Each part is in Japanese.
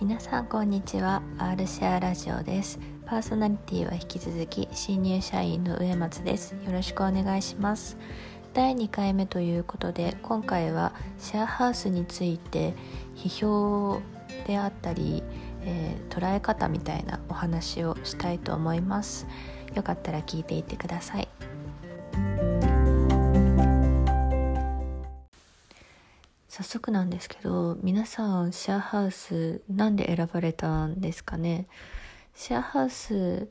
皆さんこんにちは。R シェアラジオです。パーソナリティは引き続き新入社員の上松です。よろしくお願いします。第2回目ということで今回はシェアハウスについて批評であったり、えー、捉え方みたいなお話をしたいと思います。よかったら聞いていってください。速なんですけど皆さんシェアハウスなんで選ばれたんですかね？シェアハウス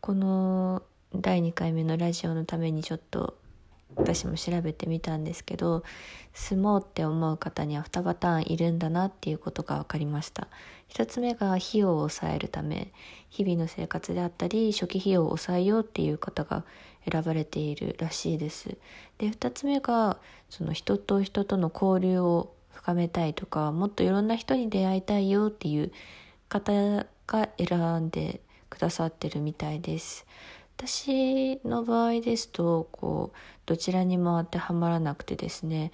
この第2回目のラジオのためにちょっと私も調べてみたんですけど住もうって思う方には2パターンいるんだなっていうことが分かりました。1つ目が費用を抑えるため日々の生活であったり初期費用を抑えようっていう方が選ばれているらしいです。で2つ目がその人と人との交流を深めたいとかもっといろんな人に出会いたいよっていう方が選んでくださってるみたいです。私の場合ですとこうどちらにも当てはまらなくてですね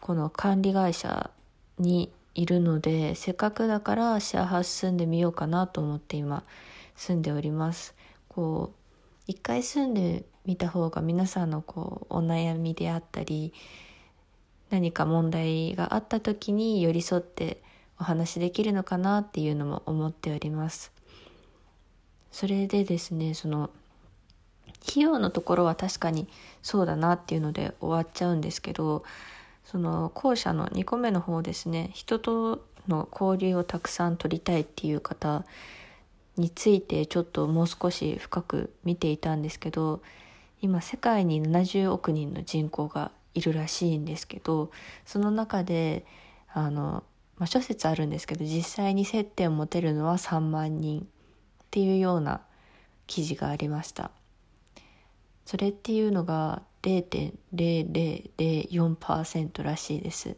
この管理会社にいるのでせっかくだからシェアハウス住んでみようかなと思って今住んでおります。こう一回住んでみた方が皆さんのこうお悩みであったり何か問題があった時に寄り添ってお話できるのかなっていうのも思っております。それでですねその費用のところは確かにそうだなっていうので終わっちゃうんですけどその後者の2個目の方ですね人との交流をたくさん取りたいっていう方についてちょっともう少し深く見ていたんですけど今世界に70億人の人口がいるらしいんですけどその中であの、まあ、諸説あるんですけど実際に接点を持てるのは3万人っていうような記事がありました。それっていうのが0.0004%らしいです。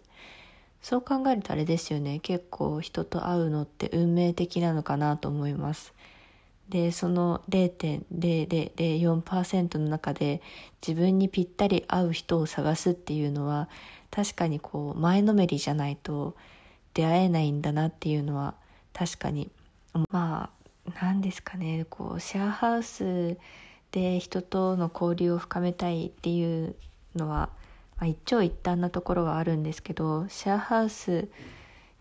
そう考えるとあれですよね。結構人と会うのって運命的なのかなと思います。でその0.0004%の中で自分にぴったり合う人を探すっていうのは確かにこう前のめりじゃないと出会えないんだなっていうのは確かに。まあ何ですかね。こうシェアハウスで人との交流を深めたいっていうのは、まあ、一長一短なところがあるんですけどシェアハウス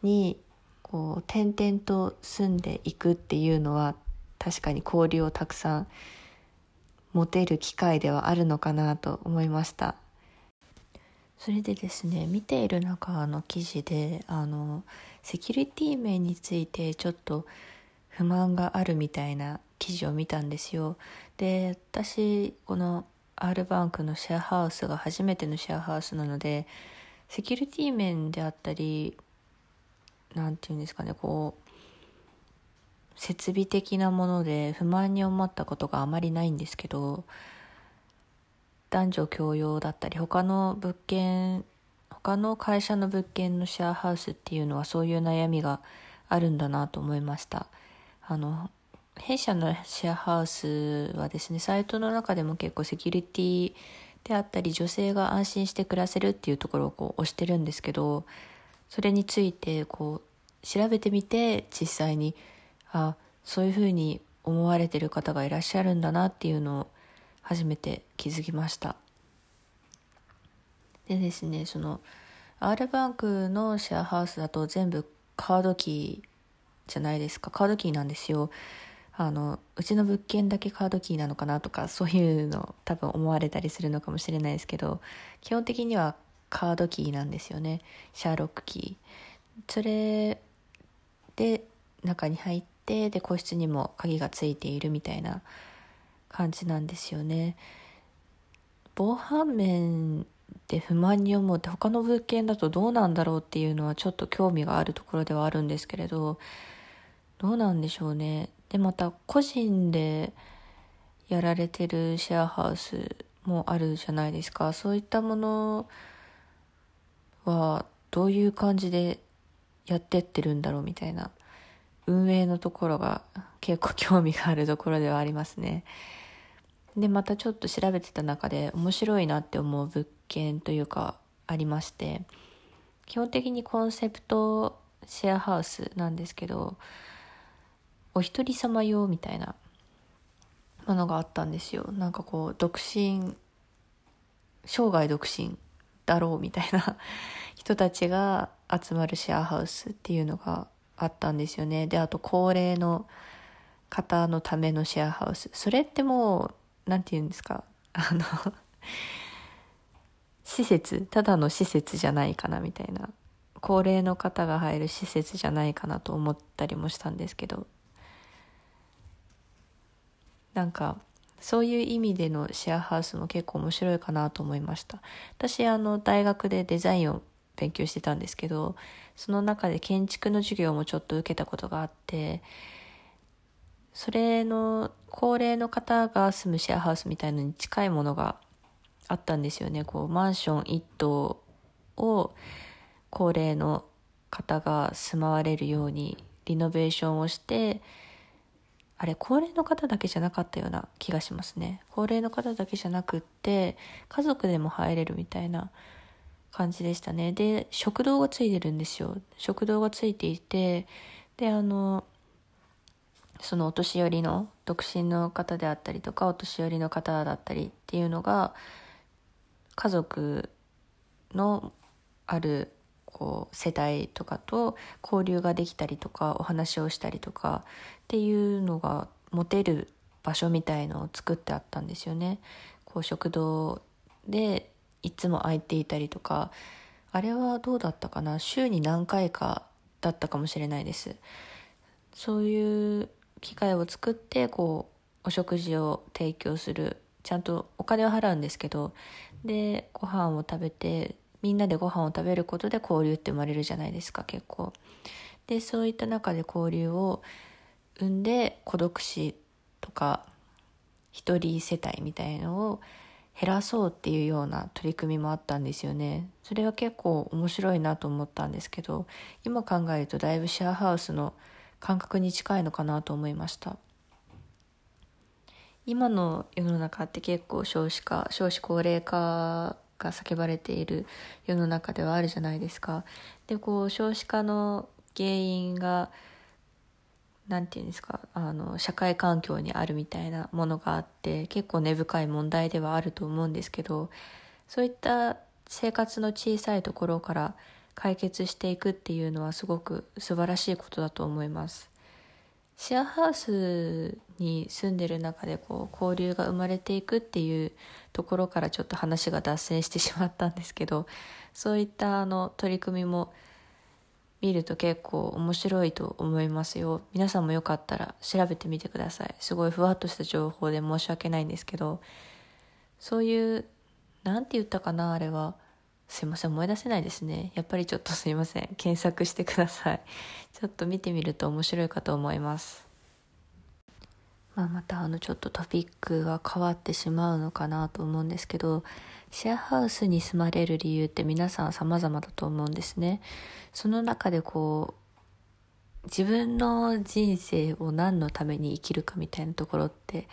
にこう転々と住んでいくっていうのは確かに交流をたくさん持てる機会ではあるのかなと思いました。それでですね見ている中の記事であのセキュリティ面についてちょっと不満があるみたいな記事を見たんですよ。で私この R バンクのシェアハウスが初めてのシェアハウスなのでセキュリティ面であったり何て言うんですかねこう設備的なもので不満に思ったことがあまりないんですけど男女共用だったり他の物件他の会社の物件のシェアハウスっていうのはそういう悩みがあるんだなと思いました。あの弊社のシェアハウスはですねサイトの中でも結構セキュリティであったり女性が安心して暮らせるっていうところをこう押してるんですけどそれについてこう調べてみて実際にあそういうふうに思われてる方がいらっしゃるんだなっていうのを初めて気づきました。でですねその R バンクのシェアハウスだと全部カードキーじゃないですか。カードキーなんですよ。あのうちの物件だけカードキーなのかなとか そういうの多分思われたりするのかもしれないですけど基本的にはカードキーなんですよね。シャーロックキー。それで中に入ってで個室にも鍵がついているみたいな感じなんですよね。防犯面で不満に思うって他の物件だとどうなんだろうっていうのはちょっと興味があるところではあるんですけれどどうなんでしょうね。でまた個人でやられてるシェアハウスもあるじゃないですか。そういったものはどういう感じでやってってるんだろうみたいな。運営のところが結構興味があるところではありますね。でまたちょっと調べてた中で面白いなって思う物件というかありまして基本的にコンセプトシェアハウスなんですけどお一人様用みたいなものがあったんですよなんかこう独身生涯独身だろうみたいな人たちが集まるシェアハウスっていうのがあったんですよね。であと高齢の方のためのシェアハウス。それってもう何て言うんですか？あの 施設？ただの施設じゃないかなみたいな。高齢の方が入る施設じゃないかなと思ったりもしたんですけど。なんかそういう意味でのシェアハウスも結構面白いかなと思いました。私あの大学でデザインを勉強してたんですけどその中で建築の授業もちょっと受けたことがあってそれの高齢の方が住むシェアハウスみたいのに近いものがあったんですよね。こうマンション1棟を高齢の方が住まわれるようにリノベーションをしてあれ高齢の方だけじゃなかったような気がしますね。高齢の方だけじゃなくって家族でも入れるみたいな感じでしたねで食堂がついてるんですよ食堂がついていてであのそのお年寄りの独身の方であったりとかお年寄りの方だったりっていうのが家族のあるこう世代とかと交流ができたりとかお話をしたりとかっていうのが持てる場所みたいのを作ってあったんですよね。こう食堂でいつも空いていたりとかあれはどうだったかな？週に何回かだったかもしれないです。そういう機会を作ってこうお食事を提供するちゃんとお金を払うんですけどでご飯を食べてみんなでご飯を食べることで交流って生まれるじゃないですか結構。でそういった中で交流を生んで孤独死とか一人世帯みたいのを減らそうっていうような取り組みもあったんですよね。それは結構面白いなと思ったんですけど今考えるとだいぶシェアハウスの感覚に近いのかなと思いました。今の世の中って結構少子化少子高齢化が叫ばれている世の中ではあるじゃないですか。でこう少子化の原因が何て言うんですかあの社会環境にあるみたいなものがあって結構根深い問題ではあると思うんですけどそういった生活の小さいところから解決していくっていうのはすごく素晴らしいことだと思います。シェアハウスに住んでる中でこう交流が生まれていくっていうところからちょっと話が脱線してしまったんですけどそういったあの取り組みも見ると結構面白いと思いますよ。皆さんもよかったら調べてみてください。すごいふわっとした情報で申し訳ないんですけど。そういう何て言ったかなあれは。すいません思い出せないですね。やっぱりちょっとすいません。検索してください。ちょっと見てみると面白いかと思います。まあ、またあのちょっとトピックが変わってしまうのかなと思うんですけどシェアハウスに住まれる理由って皆さん様々だと思うんですね。その中でこう自分の人生を何のために生きるかみたいなところって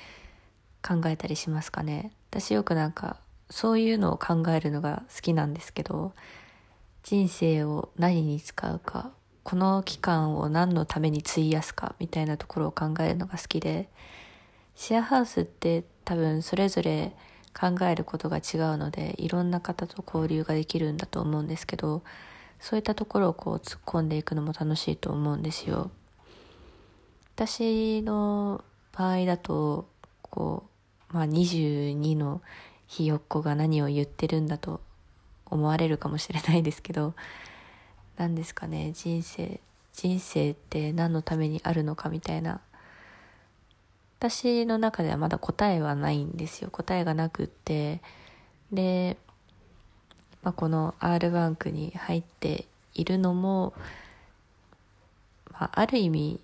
考えたりしますかね。私よくなんかそういうのを考えるのが好きなんですけど人生を何に使うかこの期間を何のために費やすかみたいなところを考えるのが好きでシェアハウスって多分それぞれ考えることが違うのでいろんな方と交流ができるんだと思うんですけどそういったところをこう突っ込んでいくのも楽しいと思うんですよ。私の場合だとこう、まあ、22のひよっこが何を言ってるんだと思われるかもしれないですけど何ですかね人生人生って何のためにあるのかみたいな私の中ではまだ答えはないんですよ答えがなくってで、まあ、この R バンクに入っているのも、まあ、ある意味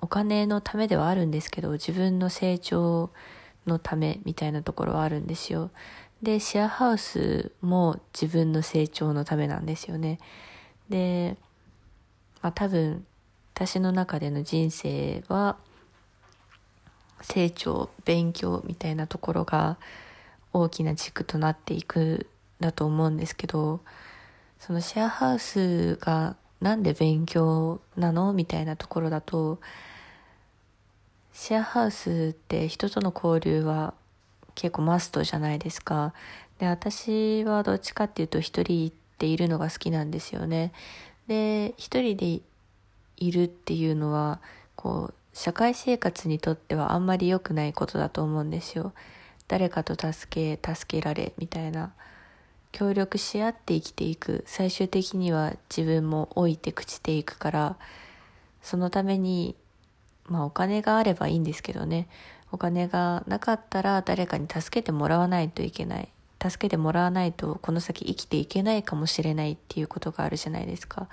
お金のためではあるんですけど自分の成長のためみたいなところはあるんですよ。で、シェアハウスも自分の成長のためなんですよね。で、まあ多分私の中での人生は成長、勉強みたいなところが大きな軸となっていくだと思うんですけど、そのシェアハウスがなんで勉強なのみたいなところだとシェアハウスって人との交流は結構マストじゃないですか。で、私はどっちかっていうと一人でいるのが好きなんですよね。で、一人でいるっていうのは、こう、社会生活にとってはあんまり良くないことだと思うんですよ。誰かと助け、助けられ、みたいな。協力し合って生きていく。最終的には自分も老いて朽ちていくから、そのためにまあお金があればいいんですけどねお金がなかったら誰かに助けてもらわないといけない助けてもらわないとこの先生きていけないかもしれないっていうことがあるじゃないですか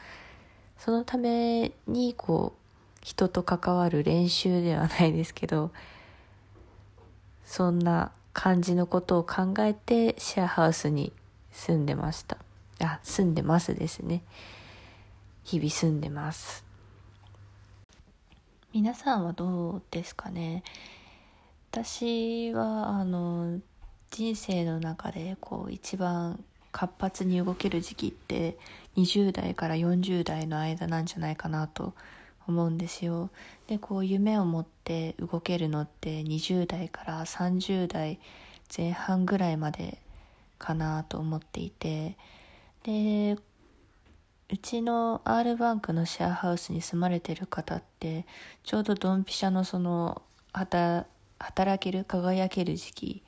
そのためにこう人と関わる練習ではないですけどそんな感じのことを考えてシェアハウスに住んでました。あ住んでますですね。日々住んでます。皆さんはどうですかね？私はあの人生の中でこう一番活発に動ける時期って20代から40代の間なんじゃないかなと思思うんですよ。でこう夢を持って動けるのって20代から30代前半ぐらいまでかなと思っていてでうちの R バンクのシェアハウスに住まれてる方ってちょうどドンピシャのその働ける輝ける時期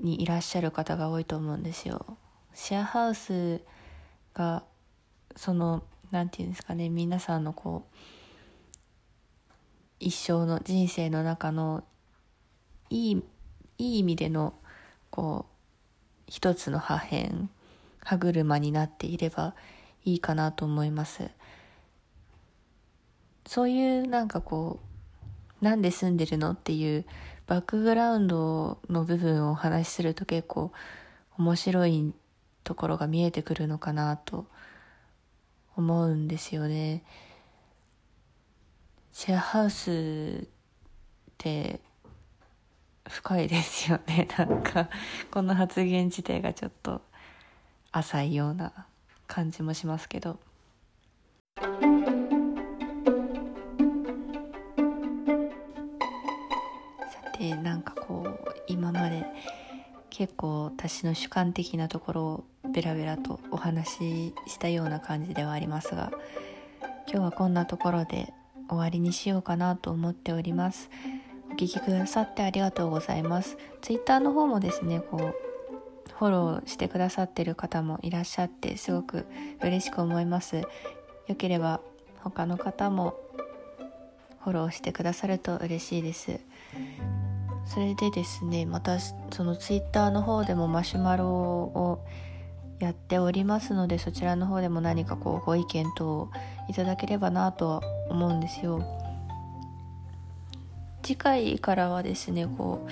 にいらっしゃる方が多いと思うんですよ。シェアハウスがその何て言うんですかね皆さんのこう一生の人生の中のいいいい意味でのこう一つの破片歯車になっていればいいかなと思います。そういうなんかこうなんで住んでるのっていうバックグラウンドの部分をお話しすると結構面白いところが見えてくるのかなと思うんですよね。シェアハウスって深いですよね。なんかこの発言自体がちょっと浅いような感じもしますけど。さてなんかこう今まで結構私の主観的なところをベラベラとお話ししたような感じではありますが今日はこんなところで終わりにしようかなと思っております。お聞きくださってありがとうございます。ツイッターの方もですねこうフォローしてくださってる方もいらっしゃってすごく嬉しく思います。よければ他の方もフォローしてくださると嬉しいです。それでですねまたそのツイッターの方でもマシュマロをやっておりますのでそちらの方でも何かこうご意見等いただければなとは思うんですよ次回からはですねこう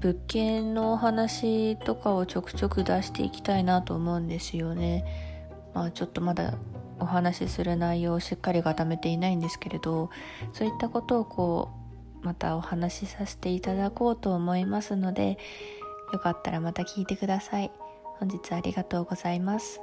物件のお話とかをちょくちょく出していきたいなと思うんですよね。まあちょっとまだお話しする内容をしっかり固めていないんですけれどそういったことをこうまたお話しさせていただこうと思いますのでよかったらまた聞いてください。本日ありがとうございます。